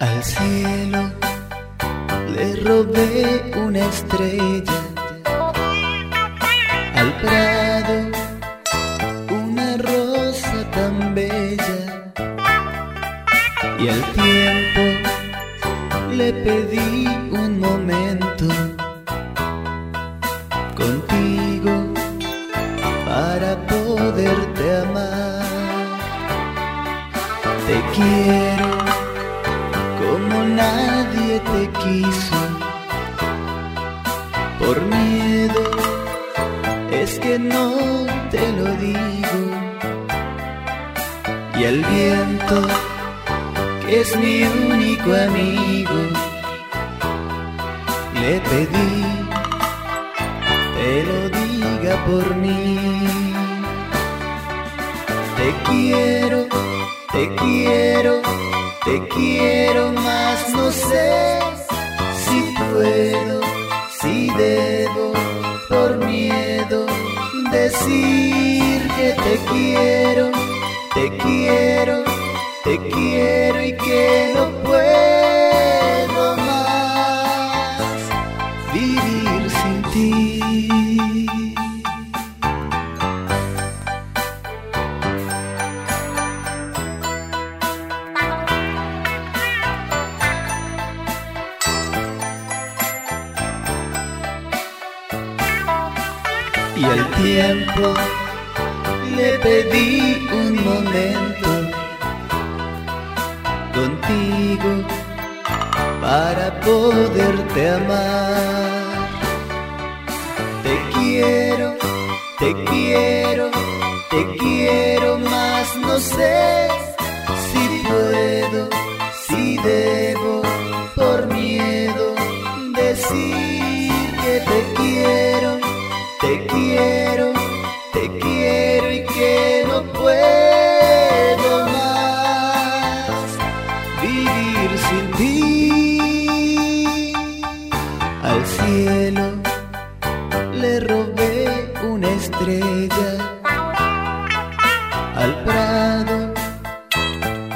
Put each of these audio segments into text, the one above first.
Al cielo le robé una estrella, al prado una rosa tan bella y al tiempo le pedí un momento contigo para poderte amar. Te quiero como nadie te quiso. Por miedo es que no te lo digo. Y el viento, que es mi único amigo, le pedí, te lo diga por mí. Te quiero, te quiero te quiero más, no sé si puedo, si debo, por miedo, decir que te quiero, te quiero, te quiero y que no puedo más vivir sin ti. Y al tiempo le pedí un momento contigo para poderte amar. Te quiero, te quiero, te quiero más, no sé te quiero, te quiero y que no puedo más vivir sin ti. Al cielo le robé una estrella, al prado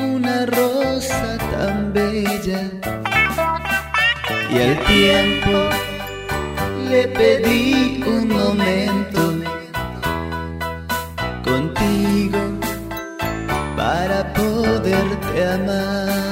una rosa tan bella y al tiempo le pedí un contigo para poderte amar.